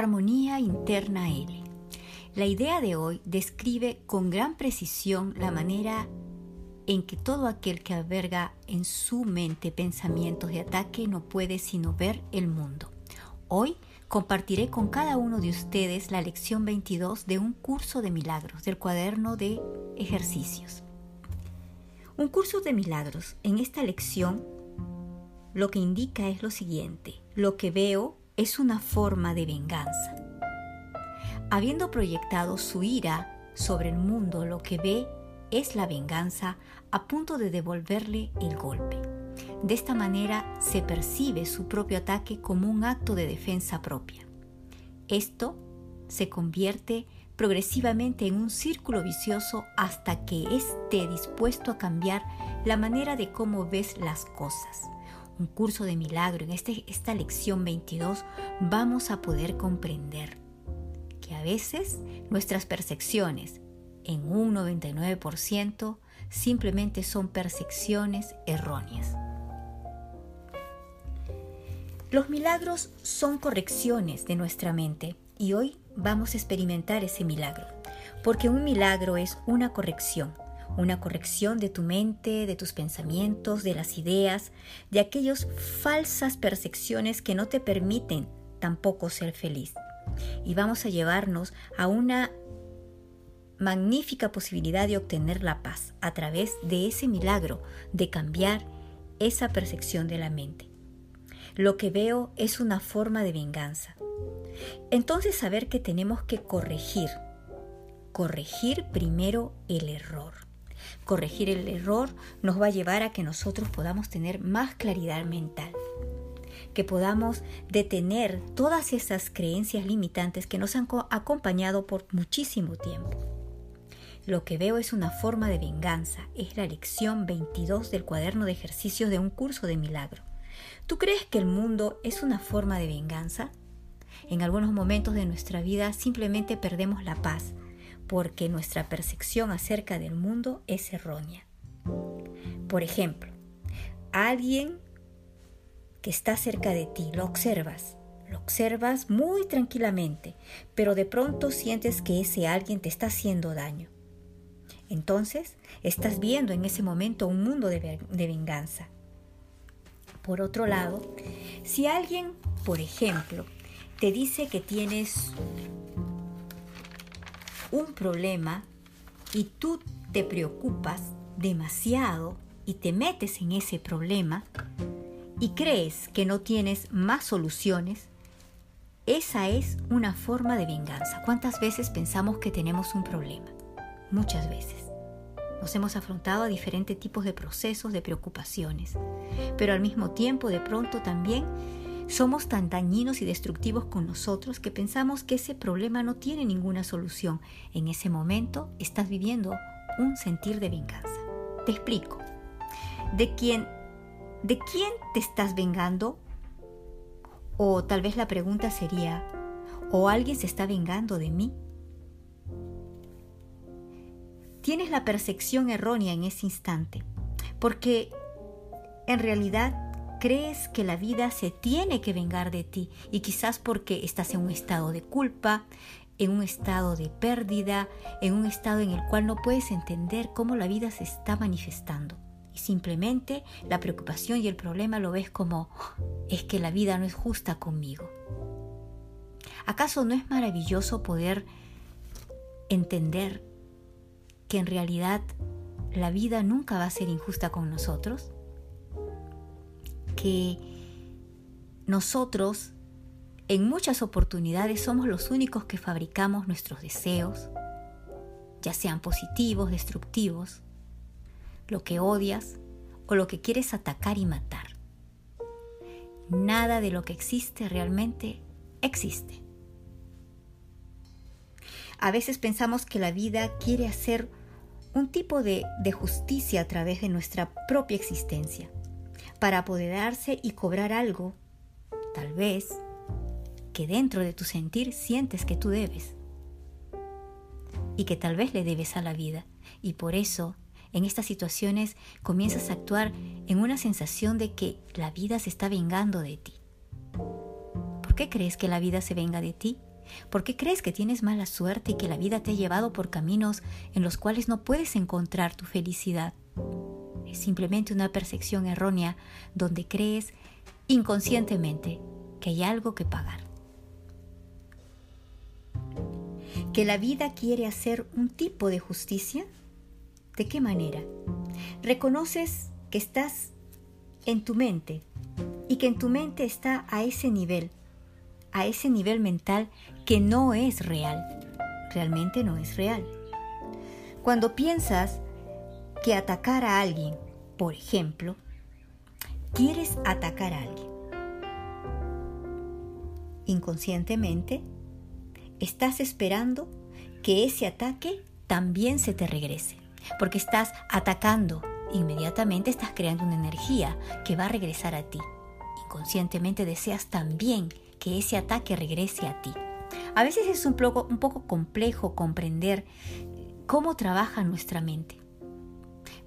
Armonía interna L. La idea de hoy describe con gran precisión la manera en que todo aquel que alberga en su mente pensamientos de ataque no puede sino ver el mundo. Hoy compartiré con cada uno de ustedes la lección 22 de un curso de milagros del cuaderno de ejercicios. Un curso de milagros. En esta lección lo que indica es lo siguiente. Lo que veo es una forma de venganza. Habiendo proyectado su ira sobre el mundo, lo que ve es la venganza a punto de devolverle el golpe. De esta manera se percibe su propio ataque como un acto de defensa propia. Esto se convierte progresivamente en un círculo vicioso hasta que esté dispuesto a cambiar la manera de cómo ves las cosas un curso de milagro, en este, esta lección 22, vamos a poder comprender que a veces nuestras percepciones, en un 99%, simplemente son percepciones erróneas. Los milagros son correcciones de nuestra mente y hoy vamos a experimentar ese milagro, porque un milagro es una corrección, una corrección de tu mente, de tus pensamientos, de las ideas, de aquellas falsas percepciones que no te permiten tampoco ser feliz. Y vamos a llevarnos a una magnífica posibilidad de obtener la paz a través de ese milagro de cambiar esa percepción de la mente. Lo que veo es una forma de venganza. Entonces saber que tenemos que corregir, corregir primero el error. Corregir el error nos va a llevar a que nosotros podamos tener más claridad mental, que podamos detener todas esas creencias limitantes que nos han acompañado por muchísimo tiempo. Lo que veo es una forma de venganza, es la lección 22 del cuaderno de ejercicios de un curso de milagro. ¿Tú crees que el mundo es una forma de venganza? En algunos momentos de nuestra vida simplemente perdemos la paz, porque nuestra percepción acerca del mundo es errónea. Por ejemplo, alguien que está cerca de ti, lo observas, lo observas muy tranquilamente, pero de pronto sientes que ese alguien te está haciendo daño. Entonces, estás viendo en ese momento un mundo de, de venganza. Por otro lado, si alguien, por ejemplo, te dice que tienes un problema y tú te preocupas demasiado y te metes en ese problema y crees que no tienes más soluciones, esa es una forma de venganza. ¿Cuántas veces pensamos que tenemos un problema? Muchas veces. Nos hemos afrontado a diferentes tipos de procesos, de preocupaciones, pero al mismo tiempo de pronto también somos tan dañinos y destructivos con nosotros que pensamos que ese problema no tiene ninguna solución. En ese momento estás viviendo un sentir de venganza. Te explico. ¿De quién, de quién te estás vengando? O tal vez la pregunta sería, ¿o alguien se está vengando de mí? Tienes la percepción errónea en ese instante, porque en realidad crees que la vida se tiene que vengar de ti y quizás porque estás en un estado de culpa, en un estado de pérdida, en un estado en el cual no puedes entender cómo la vida se está manifestando. Y simplemente la preocupación y el problema lo ves como es que la vida no es justa conmigo. ¿Acaso no es maravilloso poder entender que en realidad la vida nunca va a ser injusta con nosotros? Que nosotros en muchas oportunidades somos los únicos que fabricamos nuestros deseos, ya sean positivos, destructivos, lo que odias o lo que quieres atacar y matar. Nada de lo que existe realmente existe. A veces pensamos que la vida quiere hacer un tipo de, de justicia a través de nuestra propia existencia para apoderarse y cobrar algo, tal vez, que dentro de tu sentir sientes que tú debes y que tal vez le debes a la vida. Y por eso, en estas situaciones, comienzas a actuar en una sensación de que la vida se está vengando de ti. ¿Por qué crees que la vida se venga de ti? ¿Por qué crees que tienes mala suerte y que la vida te ha llevado por caminos en los cuales no puedes encontrar tu felicidad? Es simplemente una percepción errónea donde crees inconscientemente que hay algo que pagar. ¿Que la vida quiere hacer un tipo de justicia? ¿De qué manera? Reconoces que estás en tu mente y que en tu mente está a ese nivel, a ese nivel mental que no es real. Realmente no es real. Cuando piensas que atacar a alguien, por ejemplo, quieres atacar a alguien. Inconscientemente, estás esperando que ese ataque también se te regrese, porque estás atacando, inmediatamente estás creando una energía que va a regresar a ti. Inconscientemente deseas también que ese ataque regrese a ti. A veces es un poco, un poco complejo comprender cómo trabaja nuestra mente.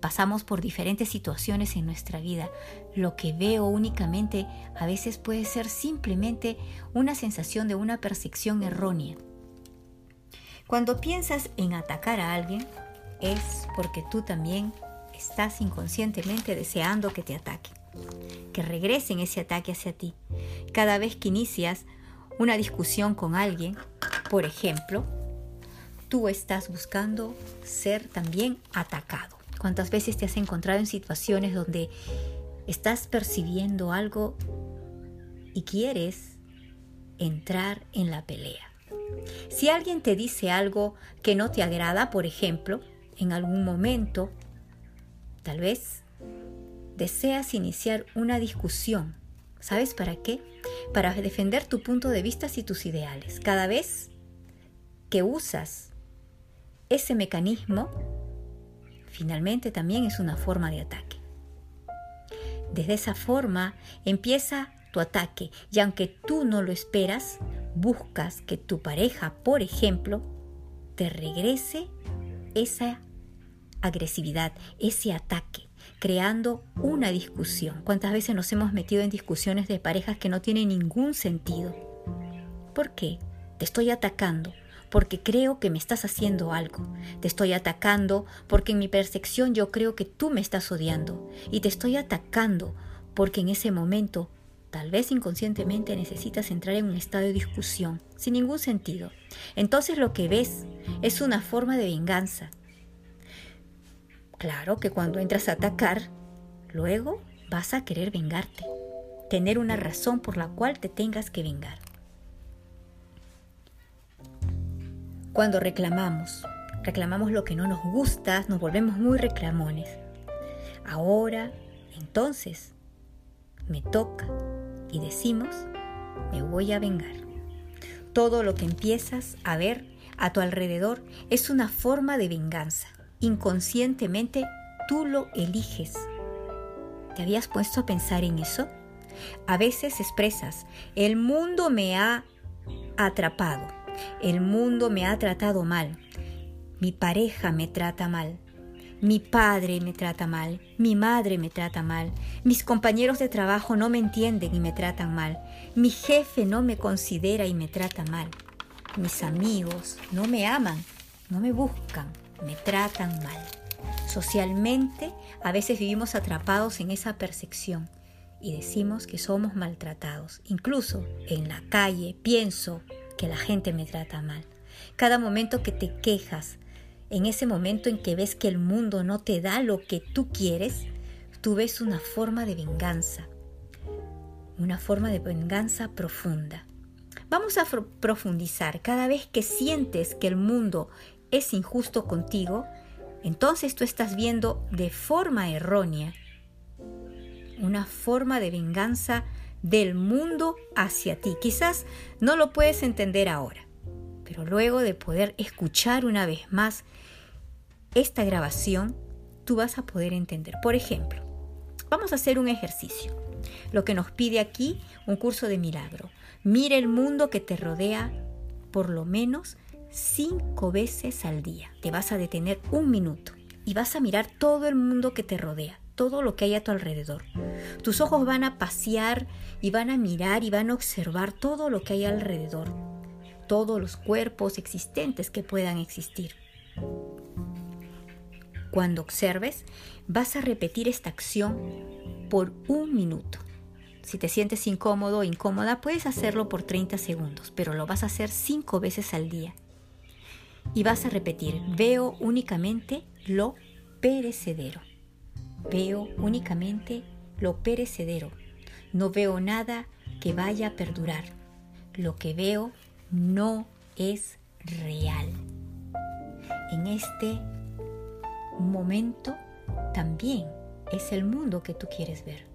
Pasamos por diferentes situaciones en nuestra vida. Lo que veo únicamente a veces puede ser simplemente una sensación de una percepción errónea. Cuando piensas en atacar a alguien, es porque tú también estás inconscientemente deseando que te ataquen, que regresen ese ataque hacia ti. Cada vez que inicias una discusión con alguien, por ejemplo, tú estás buscando ser también atacado. ¿Cuántas veces te has encontrado en situaciones donde estás percibiendo algo y quieres entrar en la pelea? Si alguien te dice algo que no te agrada, por ejemplo, en algún momento, tal vez deseas iniciar una discusión. ¿Sabes para qué? Para defender tu punto de vista y tus ideales. Cada vez que usas ese mecanismo, finalmente también es una forma de ataque. Desde esa forma empieza tu ataque y aunque tú no lo esperas, buscas que tu pareja, por ejemplo, te regrese esa agresividad, ese ataque, creando una discusión. ¿Cuántas veces nos hemos metido en discusiones de parejas que no tienen ningún sentido? ¿Por qué? Te estoy atacando porque creo que me estás haciendo algo. Te estoy atacando porque en mi percepción yo creo que tú me estás odiando. Y te estoy atacando porque en ese momento, tal vez inconscientemente, necesitas entrar en un estado de discusión, sin ningún sentido. Entonces lo que ves es una forma de venganza. Claro que cuando entras a atacar, luego vas a querer vengarte, tener una razón por la cual te tengas que vengar. Cuando reclamamos, reclamamos lo que no nos gusta, nos volvemos muy reclamones. Ahora, entonces, me toca y decimos, me voy a vengar. Todo lo que empiezas a ver a tu alrededor es una forma de venganza. Inconscientemente tú lo eliges. ¿Te habías puesto a pensar en eso? A veces expresas, el mundo me ha atrapado el mundo me ha tratado mal. Mi pareja me trata mal. Mi padre me trata mal. Mi madre me trata mal. Mis compañeros de trabajo no me entienden y me tratan mal. Mi jefe no me considera y me trata mal. Mis amigos no me aman, no me buscan, me tratan mal. Socialmente, a veces vivimos atrapados en esa percepción y decimos que somos maltratados. Incluso en la calle pienso, que la gente me trata mal. Cada momento que te quejas, en ese momento en que ves que el mundo no te da lo que tú quieres, tú ves una forma de venganza, una forma de venganza profunda. Vamos a profundizar. Cada vez que sientes que el mundo es injusto contigo, entonces tú estás viendo de forma errónea una forma de venganza del mundo hacia ti. Quizás no lo puedes entender ahora, pero luego de poder escuchar una vez más esta grabación, tú vas a poder entender. Por ejemplo, vamos a hacer un ejercicio. Lo que nos pide aquí un curso de milagro. Mira el mundo que te rodea por lo menos cinco veces al día. Te vas a detener un minuto y vas a mirar todo el mundo que te rodea todo lo que hay a tu alrededor. Tus ojos van a pasear y van a mirar y van a observar todo lo que hay alrededor. todos los cuerpos existentes que puedan existir. Cuando observes, vas a repetir esta acción por un minuto. Si te sientes incómodo o incómoda, puedes hacerlo por 30 segundos, pero lo vas a hacer 5 veces al día. Y vas a repetir, veo únicamente lo perecedero. Veo únicamente lo perecedero. No veo nada que vaya a perdurar. Lo que veo no es real. En este momento también es el mundo que tú quieres ver.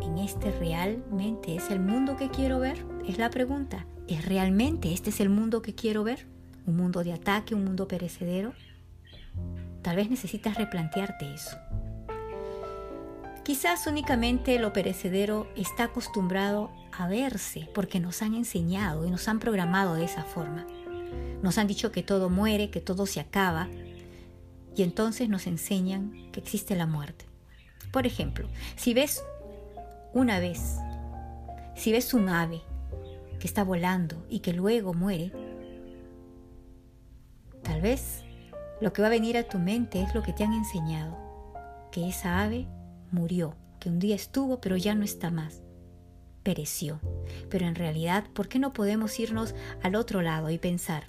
¿En este realmente es el mundo que quiero ver? Es la pregunta. ¿Es realmente este es el mundo que quiero ver? ¿Un mundo de ataque, un mundo perecedero? Tal vez necesitas replantearte eso. Quizás únicamente lo perecedero está acostumbrado a verse porque nos han enseñado y nos han programado de esa forma. Nos han dicho que todo muere, que todo se acaba y entonces nos enseñan que existe la muerte. Por ejemplo, si ves una vez, si ves un ave que está volando y que luego muere, tal vez lo que va a venir a tu mente es lo que te han enseñado, que esa ave murió, que un día estuvo pero ya no está más, pereció. Pero en realidad, ¿por qué no podemos irnos al otro lado y pensar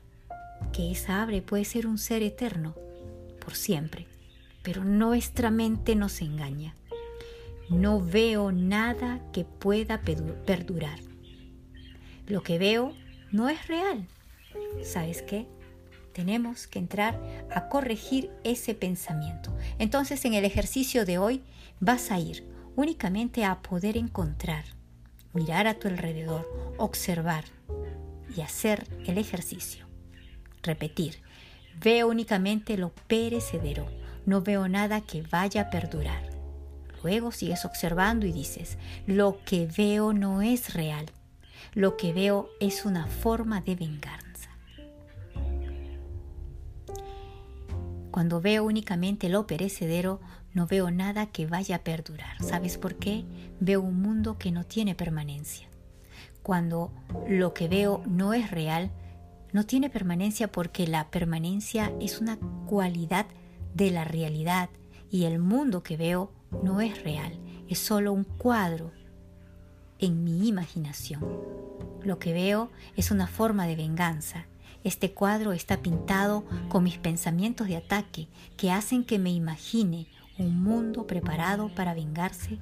que esa ave puede ser un ser eterno, por siempre? Pero nuestra mente nos engaña. No veo nada que pueda perdurar. Lo que veo no es real. ¿Sabes qué? Tenemos que entrar a corregir ese pensamiento. Entonces en el ejercicio de hoy vas a ir únicamente a poder encontrar, mirar a tu alrededor, observar y hacer el ejercicio. Repetir, veo únicamente lo perecedero, no veo nada que vaya a perdurar. Luego sigues observando y dices, lo que veo no es real, lo que veo es una forma de venganza. Cuando veo únicamente lo perecedero, no veo nada que vaya a perdurar. ¿Sabes por qué? Veo un mundo que no tiene permanencia. Cuando lo que veo no es real, no tiene permanencia porque la permanencia es una cualidad de la realidad y el mundo que veo no es real, es solo un cuadro en mi imaginación. Lo que veo es una forma de venganza. Este cuadro está pintado con mis pensamientos de ataque que hacen que me imagine un mundo preparado para vengarse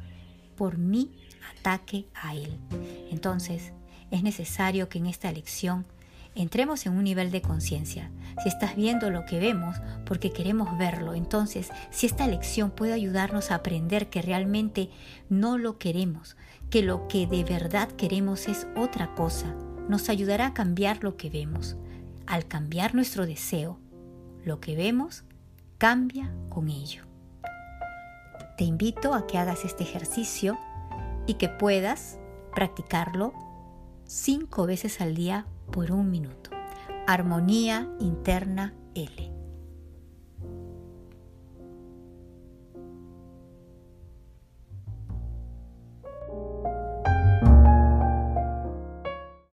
por mi ataque a él. Entonces, es necesario que en esta lección entremos en un nivel de conciencia. Si estás viendo lo que vemos porque queremos verlo, entonces si esta lección puede ayudarnos a aprender que realmente no lo queremos, que lo que de verdad queremos es otra cosa, nos ayudará a cambiar lo que vemos. Al cambiar nuestro deseo, lo que vemos cambia con ello. Te invito a que hagas este ejercicio y que puedas practicarlo cinco veces al día por un minuto. Armonía interna L.